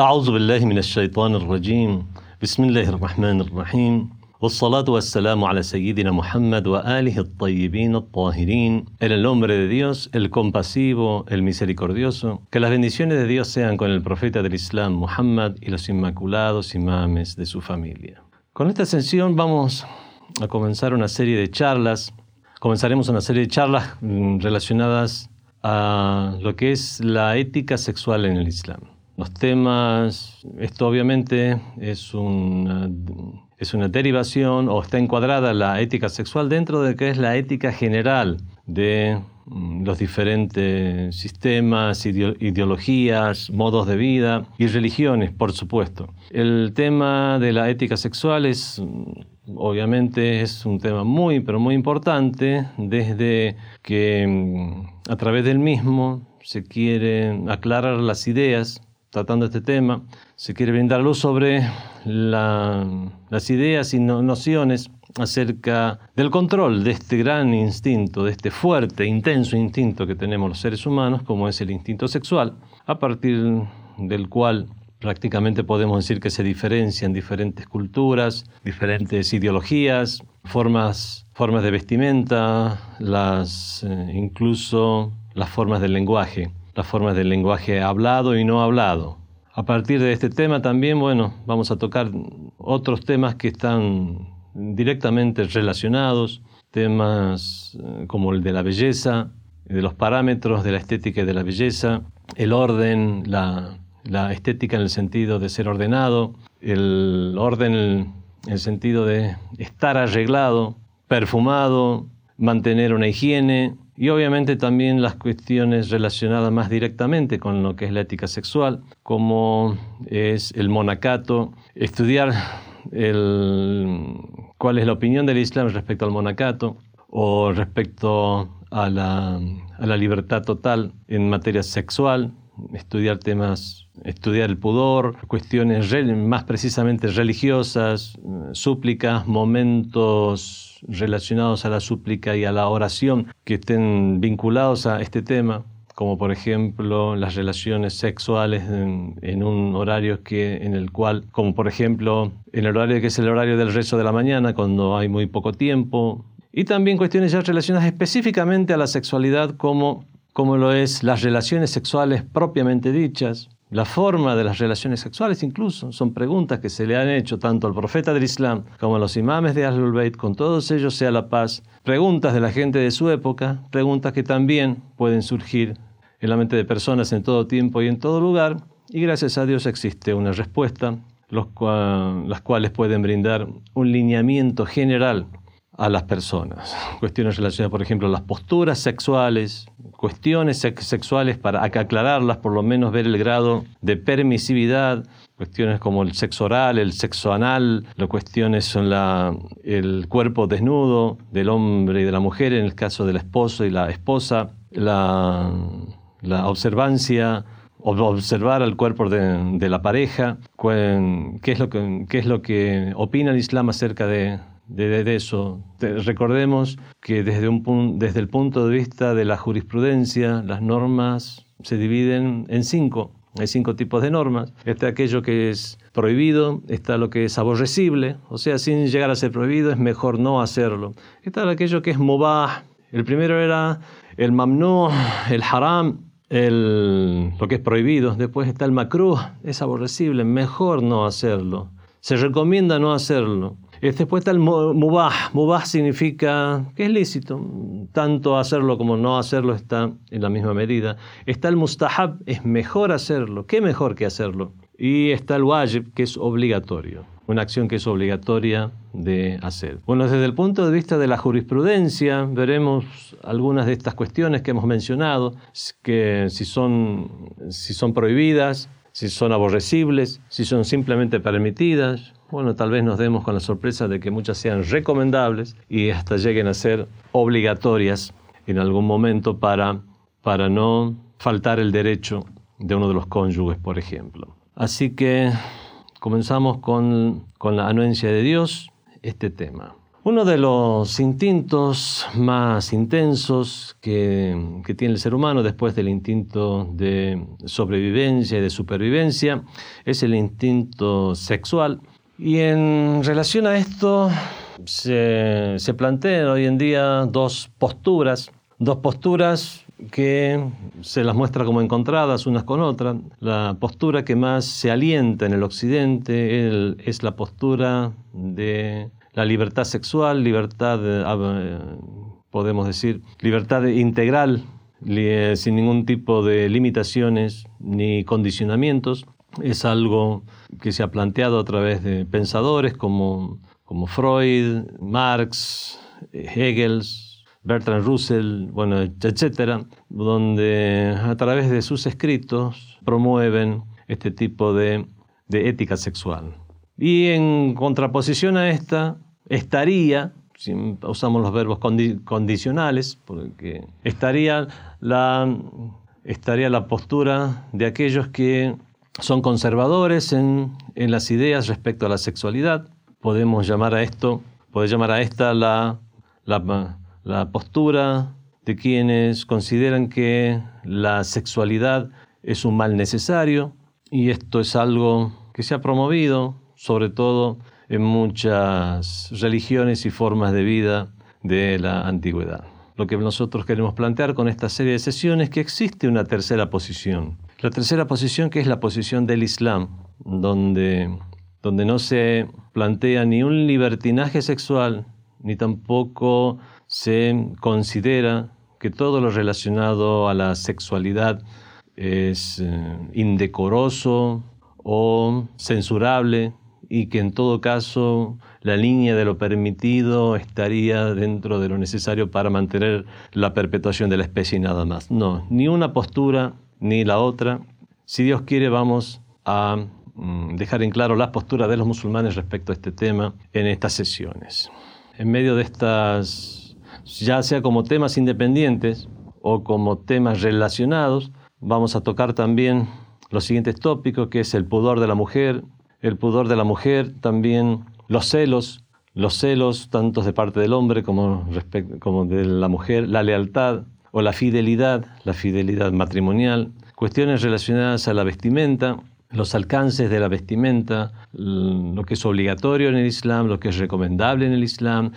أعوذ بالله من الشيطان الرجيم بسم الله الرحمن الرحيم والصلاة والسلام على سيدنا Muhammad وآله الطيبين الطاهرين En el nombre de Dios, el compasivo, el misericordioso, que las bendiciones de Dios sean con el profeta del Islam Muhammad y los inmaculados imames de su familia. Con esta ascensión vamos a comenzar una serie de charlas. Comenzaremos una serie de charlas mm, relacionadas a lo que es la ética sexual en el Islam. Los temas, esto obviamente es una, es una derivación o está encuadrada la ética sexual dentro de lo que es la ética general de mm, los diferentes sistemas, ideologías, modos de vida y religiones, por supuesto. El tema de la ética sexual es obviamente es un tema muy, pero muy importante desde que mm, a través del mismo se quiere aclarar las ideas tratando este tema, se quiere brindar luz sobre las ideas y nociones acerca del control de este gran instinto, de este fuerte, intenso instinto que tenemos los seres humanos, como es el instinto sexual, a partir del cual prácticamente podemos decir que se diferencian diferentes culturas, diferentes ideologías, formas, formas de vestimenta, las, eh, incluso las formas del lenguaje, las formas del lenguaje hablado y no hablado. A partir de este tema también, bueno, vamos a tocar otros temas que están directamente relacionados, temas eh, como el de la belleza, de los parámetros de la estética y de la belleza, el orden, la, la estética en el sentido de ser ordenado, el orden en el sentido de estar arreglado, perfumado, mantener una higiene y obviamente también las cuestiones relacionadas más directamente con lo que es la ética sexual, como es el monacato, estudiar cuál es la opinión del Islam respecto al monacato o respecto a la, a la libertad total en materia sexual, estudiar temas, estudiar el pudor, cuestiones más precisamente religiosas, súplicas, momentos relacionados a la súplica y a la oración que estén vinculados a este tema, como por ejemplo las relaciones sexuales en, un horario que, en el cual, como por ejemplo el horario que es el horario del rezo de la mañana, cuando hay muy poco tiempo, y también cuestiones ya relacionadas específicamente a la sexualidad como como lo es las relaciones sexuales propiamente dichas, la forma de las relaciones sexuales incluso, son preguntas que se le han hecho tanto al profeta del Islam como a los imames de Ahlul Bayt, con todos ellos sea la paz, preguntas de la gente de su época, preguntas que también pueden surgir en la mente de personas en todo tiempo y en todo lugar, y gracias a Dios existe una respuesta, las cuales pueden brindar un lineamiento general a las personas. Cuestiones relacionadas, por ejemplo, a las posturas sexuales, cuestiones sexuales para aclararlas, por lo menos ver el grado de permisividad, cuestiones como el sexo oral, el sexo anal, las cuestiones son el cuerpo desnudo del hombre y de la mujer, en el caso del esposo y la esposa, la, observancia, observar al cuerpo de, de la pareja, qué es, lo que, qué es lo que opina el Islam acerca de, de, eso. recordemos que desde, un, desde el punto de vista de la jurisprudencia, las normas se dividen en cinco. Hay cinco tipos de normas. Está aquello que es prohibido, está lo que es aborrecible, o sea, sin llegar a ser prohibido es mejor no hacerlo. Está aquello que es mubah. El primero era el mamnú, el haram, el, lo que es prohibido. Después está el makruh, es aborrecible, mejor no hacerlo. Se recomienda no hacerlo. Después está el mubah. Mubah significa que es lícito. Tanto hacerlo como no hacerlo está en la misma medida. Está el mustahab, es mejor hacerlo. ¿Qué mejor que hacerlo? Y está el wajib, que es obligatorio. Una acción que es obligatoria de hacer. Bueno, desde el punto de vista de la jurisprudencia, veremos algunas de estas cuestiones que hemos mencionado, que si son, si son prohibidas, si son aborrecibles, si son simplemente permitidas, bueno, tal vez nos demos con la sorpresa de que muchas sean recomendables y hasta lleguen a ser obligatorias en algún momento para, para no faltar el derecho de uno de los cónyuges, por ejemplo. Así que comenzamos con, con la anuencia de Dios, este tema. Uno de los instintos más intensos que, tiene el ser humano después del instinto de sobrevivencia y de supervivencia es el instinto sexual. Y en relación a esto se, se plantean hoy en día dos posturas, dos posturas que se las muestra como encontradas unas con otras. La postura que más se alienta en el occidente es la postura de la libertad sexual, libertad, eh, podemos decir, libertad integral, sin ningún tipo de limitaciones ni condicionamientos. Es algo que se ha planteado a través de pensadores como, como Freud, Marx, Hegel, Bertrand Russell, bueno, donde a través de sus escritos promueven este tipo de, de ética sexual. Y en contraposición a esta, estaría, si usamos los verbos condicionales, porque estaría la, estaría la postura de aquellos que son conservadores en, en, las ideas respecto a la sexualidad. Podemos llamar a esto, puede llamar a esta la, la, la postura de quienes consideran que la sexualidad es un mal necesario y esto es algo que se ha promovido sobre todo en muchas religiones y formas de vida de la antigüedad. Lo que nosotros queremos plantear con esta serie de sesiones es que existe una tercera posición. La tercera posición que es la posición del Islam, donde, donde no se plantea ni un libertinaje sexual, ni tampoco se considera que todo lo relacionado a la sexualidad es eh, indecoroso o censurable, y que en todo caso la línea de lo permitido estaría dentro de lo necesario para mantener la perpetuación de la especie y nada más. No, ni una postura ni la otra. Si Dios quiere vamos a mm, dejar en claro la postura de los musulmanes respecto a este tema en estas sesiones. En medio de estas, ya sea como temas independientes o como temas relacionados, vamos a tocar también los siguientes tópicos, que es el pudor de la mujer, el pudor de la mujer, también los celos, los celos tanto de parte del hombre como, como de la mujer, la lealtad o la fidelidad, la fidelidad matrimonial, cuestiones relacionadas a la vestimenta, los alcances de la vestimenta, lo que es obligatorio en el Islam, lo que es recomendable en el Islam,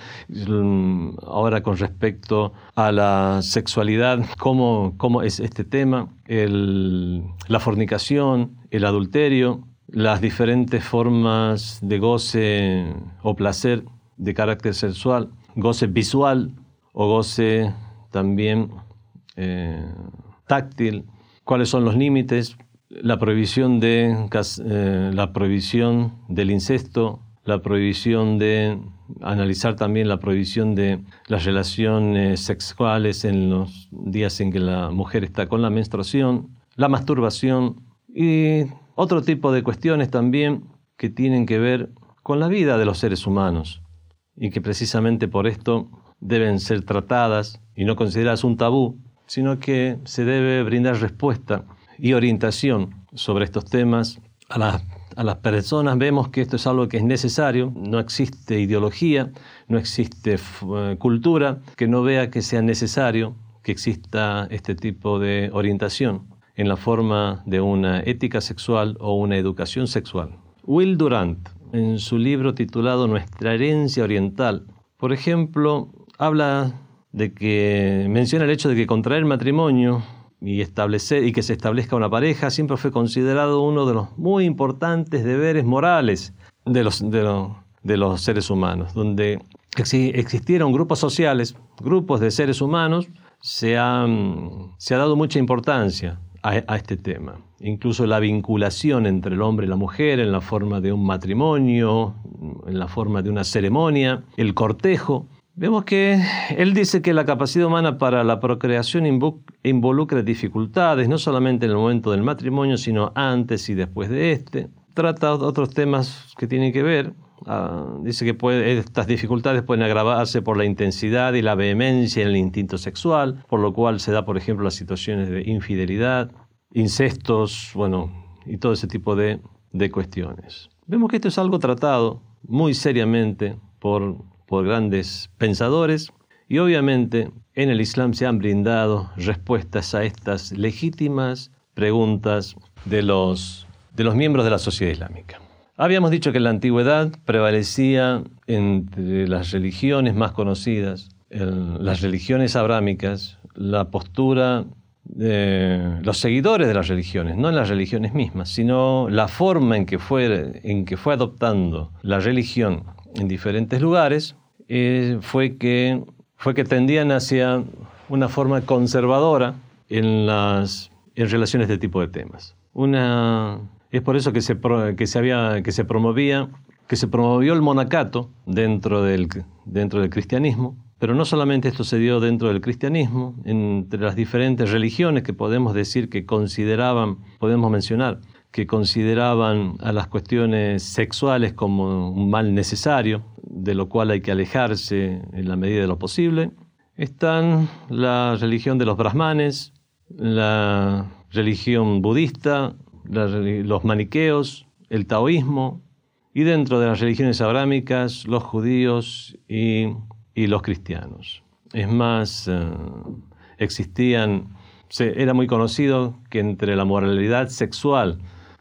ahora con respecto a la sexualidad, cómo, cómo es este tema, la fornicación, el adulterio, las diferentes formas de goce o placer de carácter sexual, goce visual o goce también eh, táctil, cuáles son los límites, la prohibición, de, eh, la prohibición del incesto, la prohibición de analizar también la prohibición de las relaciones sexuales en los días en que la mujer está con la menstruación, la masturbación y otro tipo de cuestiones también que tienen que ver con la vida de los seres humanos y que precisamente por esto deben ser tratadas y no consideradas un tabú, sino que se debe brindar respuesta y orientación sobre estos temas a, a las personas. Vemos que esto es algo que es necesario, no existe ideología, no existe eh, cultura que no vea que sea necesario que exista este tipo de orientación en la forma de una ética sexual o una educación sexual. Will Durant, en su libro titulado Nuestra herencia oriental, por ejemplo, habla de que menciona el hecho de que contraer matrimonio y establecer y que se establezca una pareja siempre fue considerado uno de los muy importantes deberes morales de los, de, los seres humanos, donde existieron grupos sociales, grupos de seres humanos, se, se ha dado mucha importancia a, este tema. Incluso la vinculación entre el hombre y la mujer en la forma de un matrimonio, en la forma de una ceremonia, el cortejo. Vemos que él dice que la capacidad humana para la procreación involucra dificultades, no solamente en el momento del matrimonio, sino antes y después de este. Trata otros temas que tienen que ver ah, dice que estas dificultades pueden agravarse por la intensidad y la vehemencia en el instinto sexual, por lo cual se da, por ejemplo, las situaciones de infidelidad, incestos, bueno, y todo ese tipo de, cuestiones. Vemos que esto es algo tratado muy seriamente por por grandes pensadores y obviamente en el Islam se han brindado respuestas a estas legítimas preguntas de los, de los miembros de la sociedad islámica. Habíamos dicho que en la antigüedad prevalecía entre las religiones más conocidas, las religiones abrámicas, la postura de los seguidores de las religiones, no en las religiones mismas, sino la forma en que fue, en que fue adoptando la religión en diferentes lugares, eh, fue, que, fue que tendían hacia una forma conservadora en, las, en relación a este tipo de temas. Una es por eso que se, que se, había, que se promovía, que se promovió el monacato dentro del, dentro del cristianismo, pero no solamente esto se dio dentro del cristianismo, entre las diferentes religiones que podemos decir que consideraban, podemos mencionar, que consideraban a las cuestiones sexuales como un mal necesario, de lo cual hay que alejarse en la medida de lo posible, están la religión de los brahmanes, la religión budista, los maniqueos, el taoísmo, y dentro de las religiones abrámicas, los judíos y, los cristianos. Es más, eh, existían, era muy conocido que entre la moralidad sexual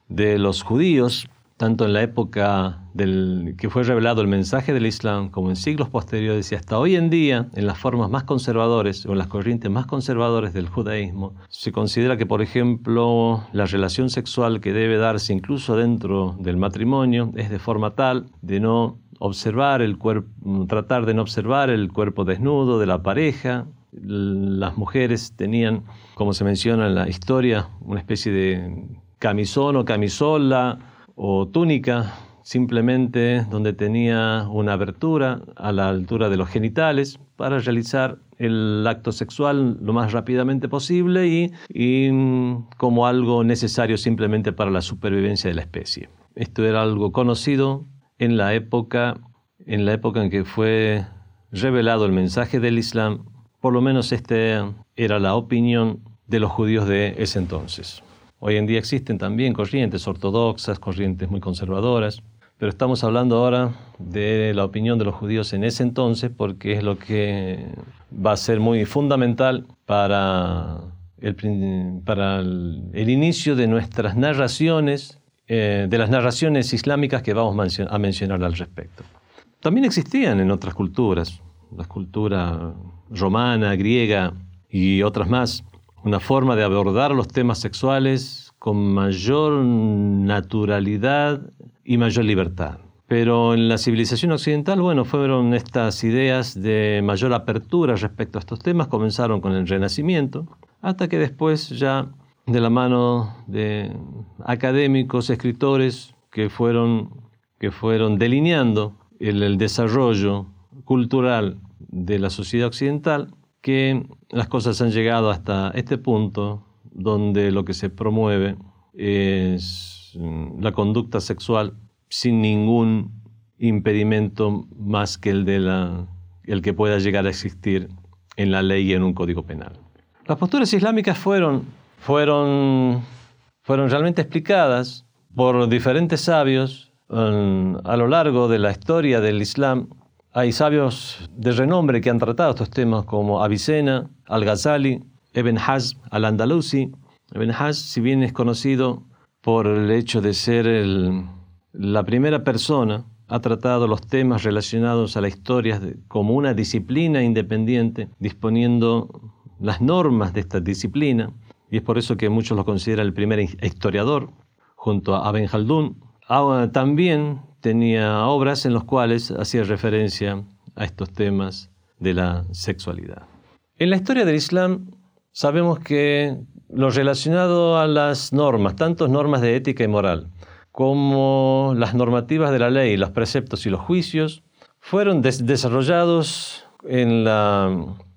de los judíos tanto en la época del, que fue revelado el mensaje del Islam como en siglos posteriores y hasta hoy en día, en las formas más conservadores o en las corrientes más conservadores del judaísmo, se considera que, por ejemplo, la relación sexual que debe darse incluso dentro del matrimonio es de forma tal de no observar el cuerpo, tratar de no observar el cuerpo desnudo de la pareja. Las mujeres tenían, como se menciona en la historia, una especie de camisón o camisola o túnica, simplemente donde tenía una abertura a la altura de los genitales para realizar el acto sexual lo más rápidamente posible y, mm, como algo necesario simplemente para la supervivencia de la especie. Esto era algo conocido en la época en la época en que fue revelado el mensaje del Islam, por lo menos esta era la opinión de los judíos de ese entonces. Hoy en día existen también corrientes ortodoxas, corrientes muy conservadoras, pero estamos hablando ahora de la opinión de los judíos en ese entonces porque es lo que va a ser muy fundamental para el, para el, inicio de nuestras narraciones, eh, de las narraciones islámicas que vamos a mencionar al respecto. También existían en otras culturas, la cultura romana, griega y otras más, una forma de abordar los temas sexuales con mayor naturalidad y mayor libertad. Pero en la civilización occidental, bueno, fueron estas ideas de mayor apertura respecto a estos temas, comenzaron con el Renacimiento, hasta que después ya de la mano de académicos, escritores que fueron, que fueron delineando el desarrollo cultural de la sociedad occidental, que las cosas han llegado hasta este punto donde lo que se promueve es mm, la conducta sexual sin ningún impedimento más que el, de la, el que pueda llegar a existir en la ley y en un código penal. Las posturas islámicas fueron, fueron, fueron realmente explicadas por diferentes sabios mm, a lo largo de la historia del Islam hay sabios de renombre que han tratado estos temas como Avicena, Al-Ghazali, Ibn Hazm al-Andalusi. Ibn Hazm, si bien es conocido por el hecho de ser la primera persona, ha tratado los temas relacionados a la historia como una disciplina independiente, disponiendo las normas de esta disciplina, y es por eso que muchos lo consideran el primer historiador, junto a Ibn Khaldun. Ah, también tenía obras en las cuales hacía referencia a estos temas de la sexualidad. En la historia del Islam sabemos que lo relacionado a las normas, tanto normas de ética y moral, como las normativas de la ley, los preceptos y los juicios, fueron desarrollados en la,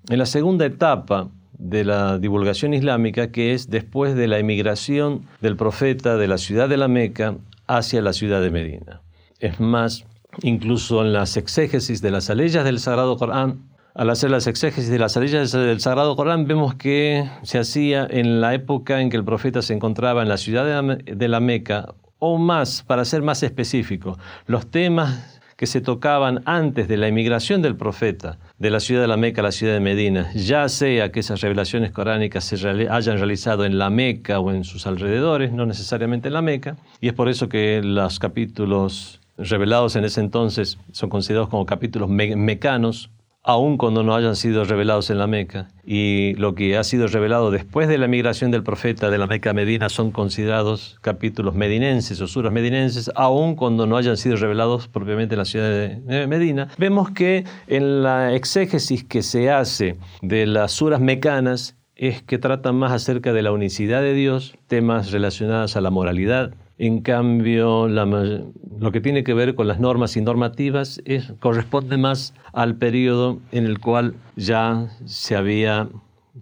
en la segunda etapa de la divulgación islámica, que es después de la emigración del profeta de la ciudad de la Meca hacia la ciudad de Medina. Es más, incluso en las exégesis de las aleyas del Sagrado Corán, al hacer las exégesis de las aleyas del Sagrado Corán, vemos que se hacía en la época en que el profeta se encontraba en la ciudad de la Meca, o más, para ser más específico, los temas que se tocaban antes de la emigración del profeta de la ciudad de la Meca a la ciudad de Medina, ya sea que esas revelaciones coránicas se hayan realizado en la Meca o en sus alrededores, no necesariamente en la Meca, y es por eso que los capítulos revelados en ese entonces son considerados como capítulos mecanos, aun cuando no hayan sido revelados en la Meca. Y lo que ha sido revelado después de la migración del profeta de la Meca a Medina son considerados capítulos medinenses o suras medinenses, aun cuando no hayan sido revelados propiamente en la ciudad de Medina. Vemos que en la exégesis que se hace de las suras mecanas es que tratan más acerca de la unicidad de Dios, temas relacionados a la moralidad, en cambio, lo que tiene que ver con las normas y normativas es, corresponde más al periodo en el cual ya se había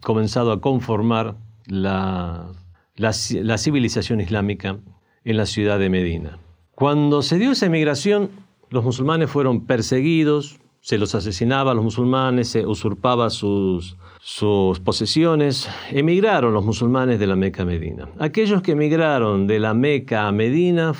comenzado a conformar la, la, la civilización islámica en la ciudad de Medina. Cuando se dio esa emigración, los musulmanes fueron perseguidos, se los asesinaba a los musulmanes, se usurpaba sus, sus posesiones, emigraron los musulmanes de la Meca a Medina. Aquellos que emigraron de la Meca a Medina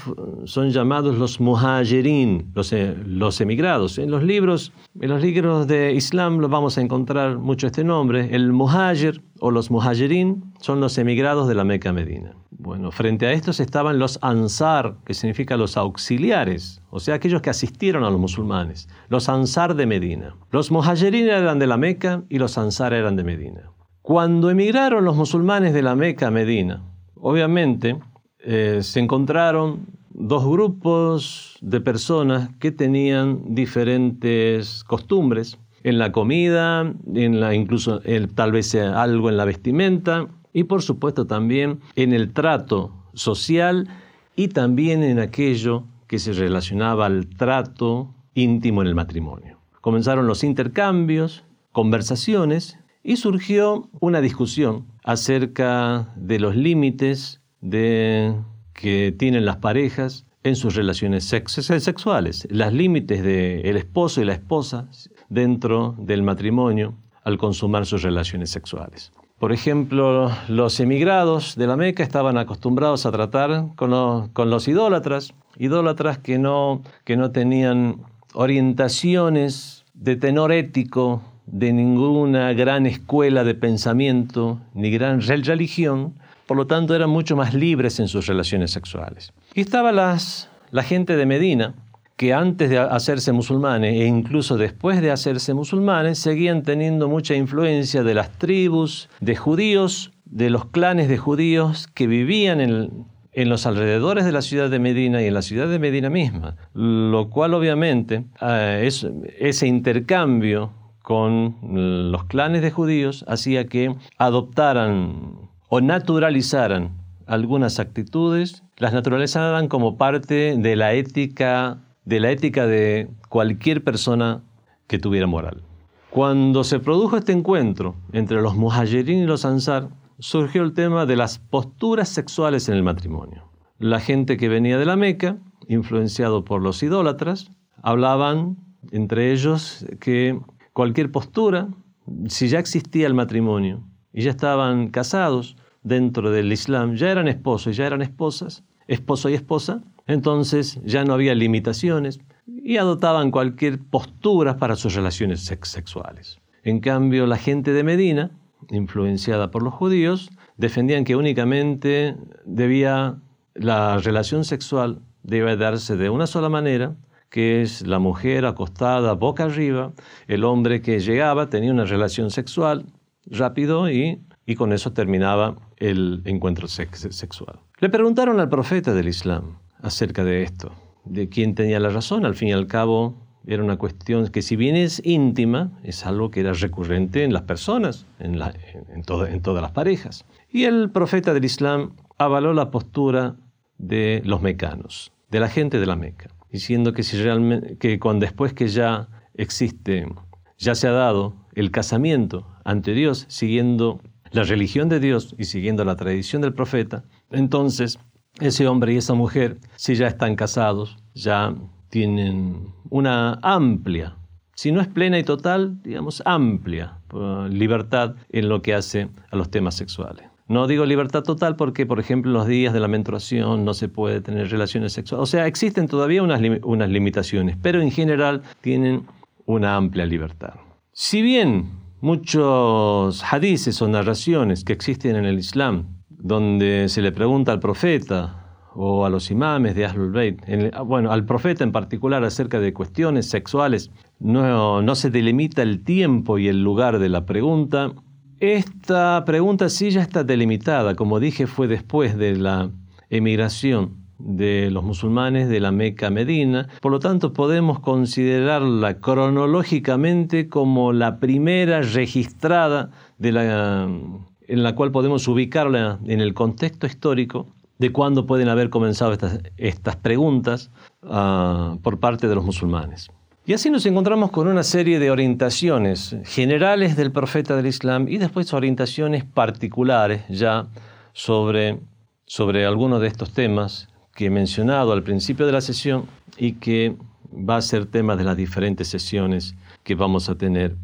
son llamados los muhajirin, los, eh, los emigrados. En los libros, en los libros de Islam lo vamos a encontrar mucho este nombre. El muhajir o los muhajirin son los emigrados de la Meca a Medina. Bueno, frente a estos estaban los ansar, que significa los auxiliares, o sea, aquellos que asistieron a los musulmanes, los ansar de Medina. Los muhajirin eran de la Meca y los ansar eran de Medina. Cuando emigraron los musulmanes de la Meca a Medina, obviamente eh, se encontraron dos grupos de personas que tenían diferentes costumbres en la comida, en la, incluso tal vez algo en la vestimenta y por supuesto también en el trato social y también en aquello que se relacionaba al trato íntimo en el matrimonio. Comenzaron los intercambios, conversaciones y surgió una discusión acerca de los límites que tienen las parejas en sus relaciones sexuales, los límites del esposo y la esposa dentro del matrimonio al consumar sus relaciones sexuales. Por ejemplo, los emigrados de la Meca estaban acostumbrados a tratar con, los, idólatras, idólatras que no, que no tenían orientaciones de tenor ético de ninguna gran escuela de pensamiento ni gran religión, por lo tanto eran mucho más libres en sus relaciones sexuales. Y estaba las, la gente de Medina, que antes de hacerse musulmanes e incluso después de hacerse musulmanes seguían teniendo mucha influencia de las tribus de judíos, de los clanes de judíos que vivían en, los alrededores de la ciudad de Medina y en la ciudad de Medina misma, lo cual obviamente eh, es, ese intercambio con los clanes de judíos hacía que adoptaran o naturalizaran algunas actitudes, las naturalizaran como parte de la ética de la ética de cualquier persona que tuviera moral. Cuando se produjo este encuentro entre los muhajirin y los ansar, surgió el tema de las posturas sexuales en el matrimonio. La gente que venía de la Meca, influenciado por los idólatras, hablaban entre ellos que cualquier postura, si ya existía el matrimonio y ya estaban casados dentro del Islam, ya eran esposos y ya eran esposas, esposo y esposa, entonces ya no había limitaciones y adoptaban cualquier postura para sus relaciones sexuales. En cambio, la gente de Medina, influenciada por los judíos, defendían que únicamente debía la relación sexual debe darse de una sola manera, que es la mujer acostada boca arriba, el hombre que llegaba tenía una relación sexual rápido y, y con eso terminaba el encuentro sexual. Le preguntaron al profeta del Islam, acerca de esto, de quién tenía la razón. Al fin y al cabo, era una cuestión que si bien es íntima, es algo que era recurrente en las personas, en, en, todas las parejas. Y el profeta del Islam avaló la postura de los mecanos, de la gente de la Meca, diciendo que, si realmente, que cuando, después que ya existe, ya se ha dado el casamiento ante Dios, siguiendo la religión de Dios y siguiendo la tradición del profeta, entonces ese hombre y esa mujer, si ya están casados, ya tienen una amplia, si no es plena y total, digamos amplia uh, libertad en lo que hace a los temas sexuales. No digo libertad total porque, por ejemplo, en los días de la menstruación no se puede tener relaciones sexuales. O sea, existen todavía unas, unas limitaciones, pero en general tienen una amplia libertad. Si bien muchos hadices o narraciones que existen en el Islam, donde se le pregunta al profeta o a los imames de Ahlul Bayt, bueno, al profeta en particular acerca de cuestiones sexuales, no, no se delimita el tiempo y el lugar de la pregunta, esta pregunta sí ya está delimitada, como dije, fue después de la emigración de los musulmanes de la Meca a Medina, por lo tanto podemos considerarla cronológicamente como la primera registrada la, en la cual podemos ubicarla en el contexto histórico de cuándo pueden haber comenzado estas, preguntas uh, por parte de los musulmanes. Y así nos encontramos con una serie de orientaciones generales del profeta del Islam y después orientaciones particulares ya sobre, sobre algunos de estos temas que he mencionado al principio de la sesión y que va a ser tema de las diferentes sesiones que vamos a tener,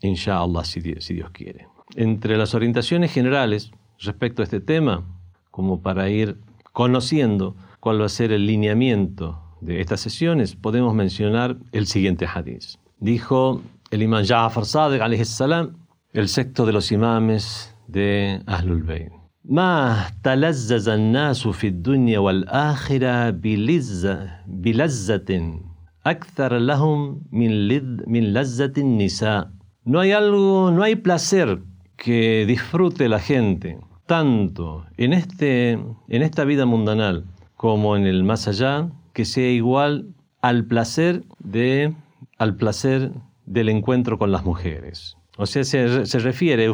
inshallah, si si Dios quiere. Entre las orientaciones generales respecto a este tema, como para ir conociendo cuál va a ser el lineamiento de estas sesiones podemos mencionar el siguiente hadith. Dijo el imam Ja'far Sadiq salam, el sexto de los imames de Ahlul Bayt. ما تلزز الناس في الدنيا والآخرة بلزة, بلزة أكثر لهم من, لذ, من لذة النساء. No hay algo, no hay placer que disfrute la gente tanto en, este, en esta vida mundanal como en el más allá que sea igual al placer, de, al placer del encuentro con las mujeres. O sea, se, se refiere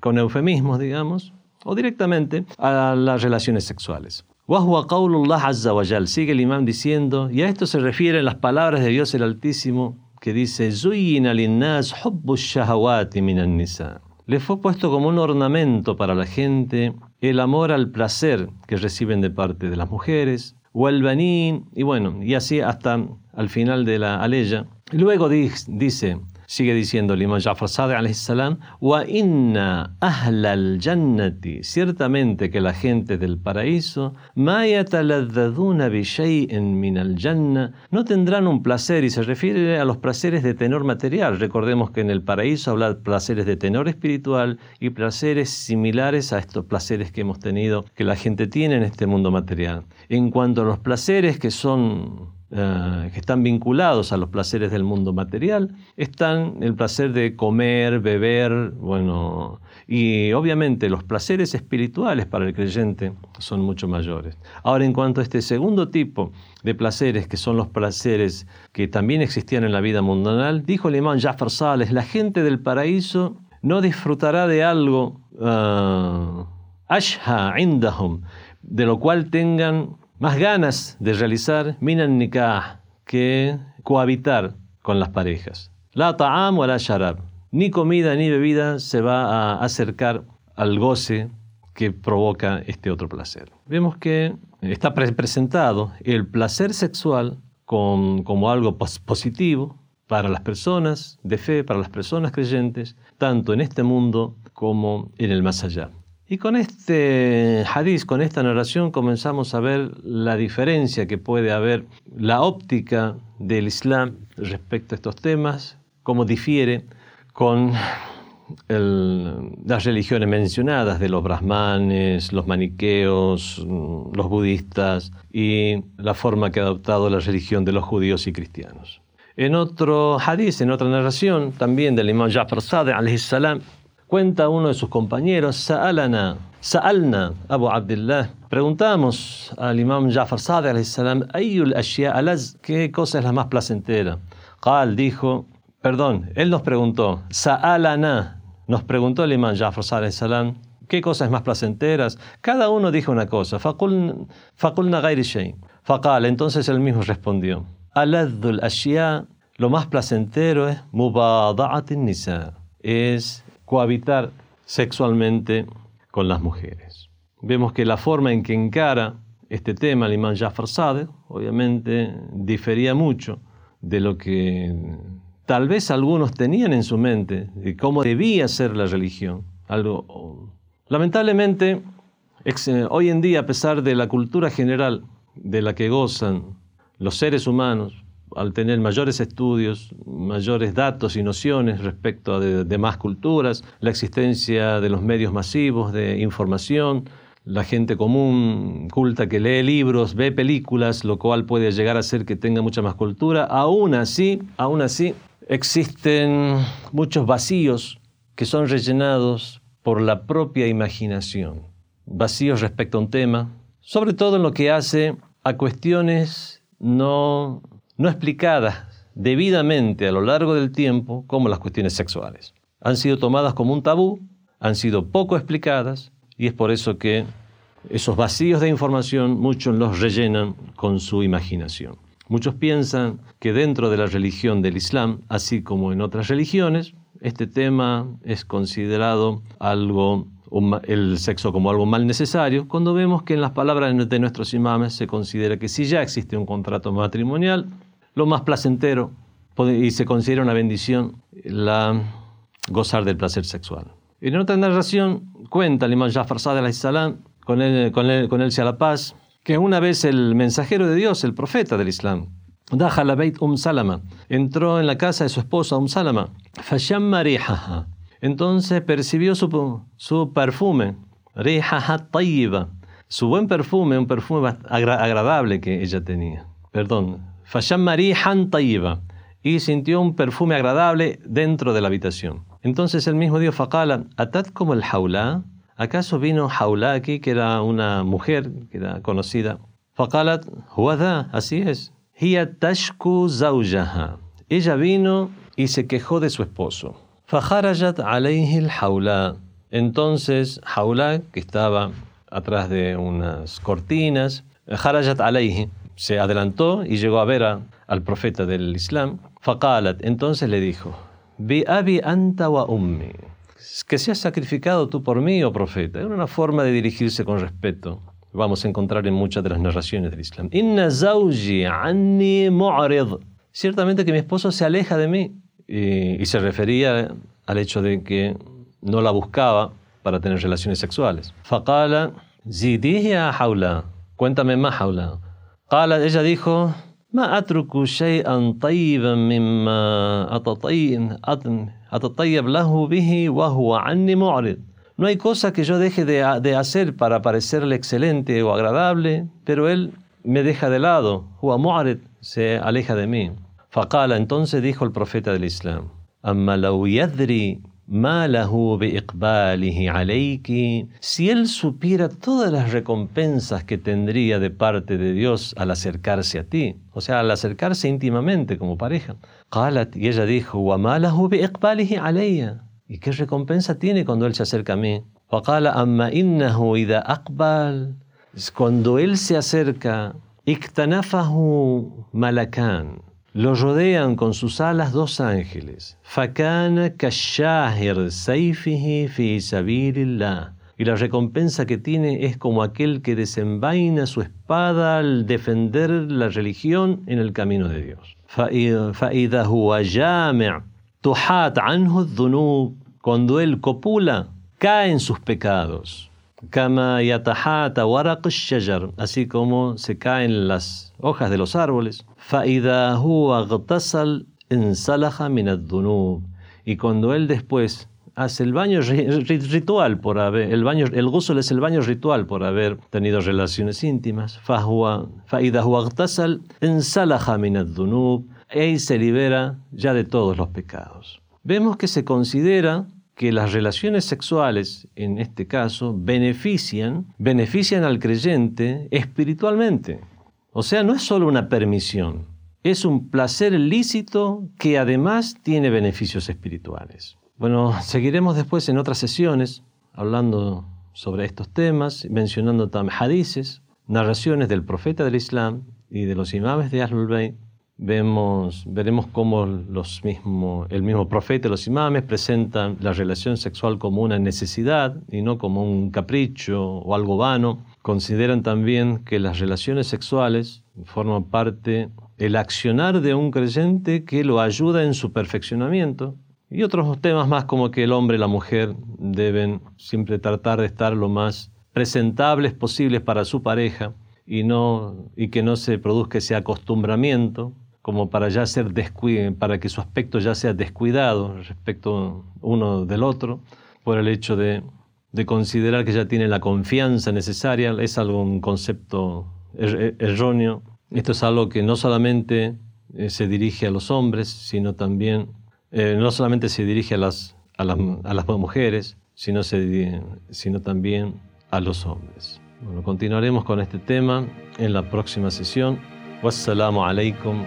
con eufemismos, digamos, o directamente a las relaciones sexuales. Sigue el imán diciendo, y a esto se refieren las palabras de Dios el Altísimo, que dice, Le fue puesto como un ornamento para la gente el amor al placer que reciben de parte de las mujeres, Walbanín, y bueno, y así hasta al final de la aleya. Luego dice, sigue diciendo el imam Jafar Sadiq salam, wa inna ahlal jannati, ciertamente que la gente del paraíso, ma yataladdaduna bi shay'in min al janna, no tendrán un placer y se refiere a los placeres de tenor material. Recordemos que en el paraíso habla placeres de tenor espiritual y placeres similares a estos placeres que hemos tenido que la gente tiene en este mundo material. En cuanto a los placeres que son eh, que están vinculados a los placeres del mundo material, están el placer de comer, beber, bueno, y obviamente los placeres espirituales para el creyente son mucho mayores. Ahora, en cuanto a este segundo tipo de placeres, que son los placeres que también existían en la vida mundanal, dijo el imán Jafar Sales, la gente del paraíso no disfrutará de algo, uh, ashha indahum, de lo cual tengan más ganas de realizar minan nikah que cohabitar con las parejas. La ta'am o la sharab. Ni comida ni bebida se va a acercar al goce que provoca este otro placer. Vemos que está presentado el placer sexual como algo positivo para las personas de fe, para las personas creyentes, tanto en este mundo como en el más allá. Y con este hadith, con esta narración, comenzamos a ver la diferencia que puede haber, la óptica del Islam respecto a estos temas, cómo difiere con las religiones mencionadas de los brahmanes, los maniqueos, los budistas y la forma que ha adoptado la religión de los judíos y cristianos. En otro hadith, en otra narración, también del imam Jafar Sadiq, salam, Cuenta uno de sus compañeros, Sa'alana, Sa'alna, Abu Abdullah. Preguntamos al imam Jafar Sadiq ¿qué cosa es la más placentera? Qal dijo, perdón, él nos preguntó, Sa'alana, nos preguntó el imam Jafar Sadiq ¿qué cosas más placenteras? Cada uno dijo una cosa, faqulna ghairi shay. Faqal, entonces él mismo respondió, Aladul ashya, lo más placentero es mubada'at nisa, es cohabitar sexualmente con las mujeres. Vemos que la forma en que encara este tema el imán Jafar Sadeh, obviamente, difería mucho de lo que tal vez algunos tenían en su mente, de cómo debía ser la religión, algo Lamentablemente, eh, hoy en día, a pesar de la cultura general de la que gozan los seres humanos, al tener mayores estudios, mayores datos y nociones respecto a demás culturas, la existencia de los medios masivos de información, la gente común, culta, que lee libros, ve películas, lo cual puede llegar a ser que tenga mucha más cultura, aún así, aún así, existen muchos vacíos que son rellenados por la propia imaginación. Vacíos respecto a un tema, sobre todo en lo que hace a cuestiones no no explicadas debidamente a lo largo del tiempo como las cuestiones sexuales. Han sido tomadas como un tabú, han sido poco explicadas y es por eso que esos vacíos de información muchos los rellenan con su imaginación. Muchos piensan que dentro de la religión del Islam, así como en otras religiones, este tema es considerado algo el sexo como algo mal necesario, cuando vemos que en las palabras de nuestros imames se considera que si ya existe un contrato matrimonial, lo más placentero y se considera una bendición la gozar del placer sexual. En otra narración cuenta el imam Jafar Sadeh al con él, con, él, con él sea la paz, que una vez el mensajero de Dios, el profeta del Islam, Dajala Beit Um Salama, entró en la casa de su esposa Um Salama, entonces percibió su, su perfume, su buen perfume, un perfume agradable que ella tenía. Perdón, Fasham Tayyiba, y sintió un perfume agradable dentro de la habitación. Entonces el mismo dijo, Faqala, Atat como el Haula, ¿acaso vino Haula aquí, que era una mujer, que era conocida? Faqalat, Huada, así es. Hiya tashku zawjaha. Ella vino y se quejó de su esposo. Fajarajat alayhi Haula. Entonces Haula, que estaba atrás de unas cortinas, Harajat alayhi, se adelantó y llegó a ver al profeta del Islam. Faqalat, entonces le dijo, Bi abi anta wa ummi. Que seas sacrificado tú por mí, oh profeta. Era una forma de dirigirse con respeto. Vamos a encontrar en muchas de las narraciones del Islam. Inna zawji anni mu'rid. Ciertamente que mi esposo se aleja de mí. Y, se refería al hecho de que no la buscaba para tener relaciones sexuales. Faqala, zidihi a haula. Cuéntame más, haula. قال ella dijo ما أترك شيئا طيبا مما أتطيب له به وهو عني معرض No hay cosa que yo deje de, de, hacer para parecerle excelente o agradable, pero él me deja de lado. Huwa mu'arid, se aleja de mí. Faqala, entonces dijo el profeta del Islam, أما لو يدري si él supiera todas las recompensas que tendría de parte de Dios al acercarse a ti, o sea, al acercarse íntimamente como pareja. y ella dijo, ¿y qué recompensa tiene cuando él se acerca a mí? Cuando él se acerca, malakan lo rodean con sus alas dos ángeles. Fakana kashahir saifihi fi Y la recompensa que tiene es como aquel que desenvaina su espada al defender la religión en el camino de Dios. Cuando él copula, caen sus pecados. Kama yatahata waraq shajar, así como se caen las hojas de los árboles. Fa'idha huwa ghtasal insalaha min ad-dunub. Y cuando él después hace el baño ritual por haber, el baño, el ghusl es el baño ritual por haber tenido relaciones íntimas. Fa'idha huwa ghtasal insalaha min ad-dunub. Él se libera ya de todos los pecados. Vemos que se considera que las relaciones sexuales, en este caso, benefician, benefician al creyente espiritualmente. O sea, no es solo una permisión, es un placer lícito que además tiene beneficios espirituales. Bueno, seguiremos después en otras sesiones hablando sobre estos temas, mencionando también hadices, narraciones del profeta del Islam y de los imames de Ahlul Bayt. Vemos, veremos cómo los mismo, el mismo profeta y los imames presentan la relación sexual como una necesidad y no como un capricho o algo vano. Consideran también que las relaciones sexuales forman parte del accionar de un creyente que lo ayuda en su perfeccionamiento. Y otros temas más como que el hombre y la mujer deben siempre tratar de estar lo más presentables posibles para su pareja y, no, y que no se produzca ese acostumbramiento como para ya ser para que su aspecto ya sea descuidado respecto uno del otro, por el hecho de, de considerar que ya tiene la confianza necesaria, es algo un concepto er, erróneo. Esto es algo que no solamente eh, se dirige a los hombres, sino también, eh, no solamente se dirige a las, a las, a las mujeres, sino, se, sino también a los hombres. Bueno, continuaremos con este tema en la próxima sesión. Wassalamu alaikum